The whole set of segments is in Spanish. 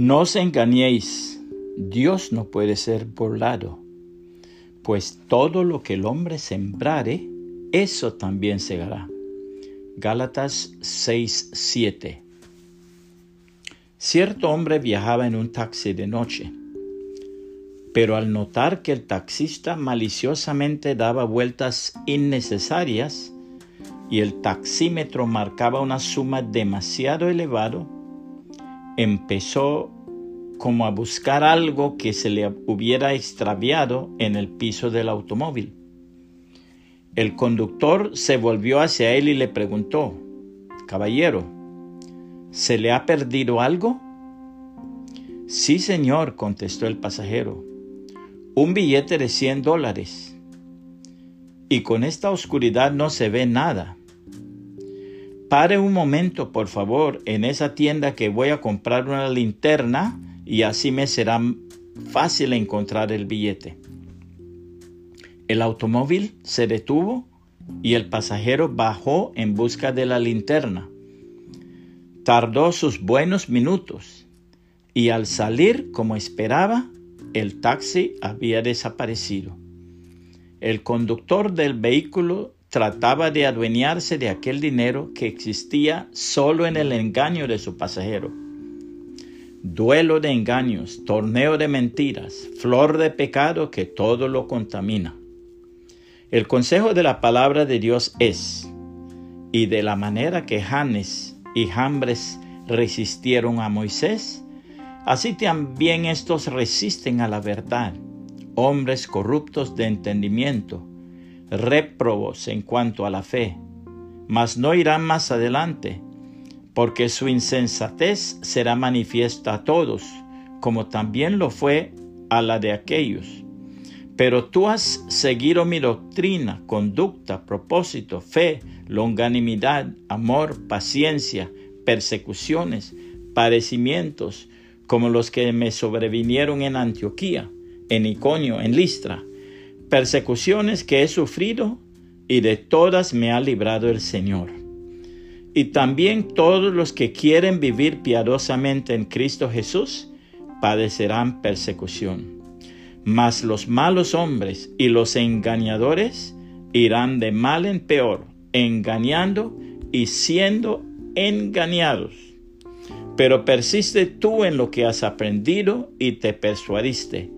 No os engañéis, Dios no puede ser burlado, pues todo lo que el hombre sembrare, eso también segará. Gálatas 6:7 Cierto hombre viajaba en un taxi de noche, pero al notar que el taxista maliciosamente daba vueltas innecesarias y el taxímetro marcaba una suma demasiado elevada, empezó como a buscar algo que se le hubiera extraviado en el piso del automóvil. El conductor se volvió hacia él y le preguntó, Caballero, ¿se le ha perdido algo? Sí, señor, contestó el pasajero, un billete de 100 dólares. Y con esta oscuridad no se ve nada. Pare un momento, por favor, en esa tienda que voy a comprar una linterna y así me será fácil encontrar el billete. El automóvil se detuvo y el pasajero bajó en busca de la linterna. Tardó sus buenos minutos y al salir como esperaba, el taxi había desaparecido. El conductor del vehículo trataba de adueñarse de aquel dinero que existía solo en el engaño de su pasajero. Duelo de engaños, torneo de mentiras, flor de pecado que todo lo contamina. El consejo de la palabra de Dios es, y de la manera que Janes y Jambres resistieron a Moisés, así también estos resisten a la verdad, hombres corruptos de entendimiento, réprobos en cuanto a la fe, mas no irán más adelante, porque su insensatez será manifiesta a todos, como también lo fue a la de aquellos. Pero tú has seguido mi doctrina, conducta, propósito, fe, longanimidad, amor, paciencia, persecuciones, padecimientos, como los que me sobrevinieron en Antioquía, en Iconio, en Listra, persecuciones que he sufrido y de todas me ha librado el Señor. Y también todos los que quieren vivir piadosamente en Cristo Jesús padecerán persecución. Mas los malos hombres y los engañadores irán de mal en peor, engañando y siendo engañados. Pero persiste tú en lo que has aprendido y te persuadiste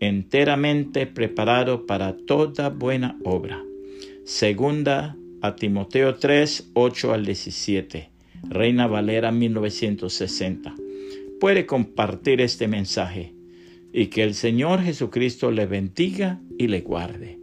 enteramente preparado para toda buena obra. Segunda a Timoteo 3, 8 al 17. Reina Valera 1960. Puede compartir este mensaje y que el Señor Jesucristo le bendiga y le guarde.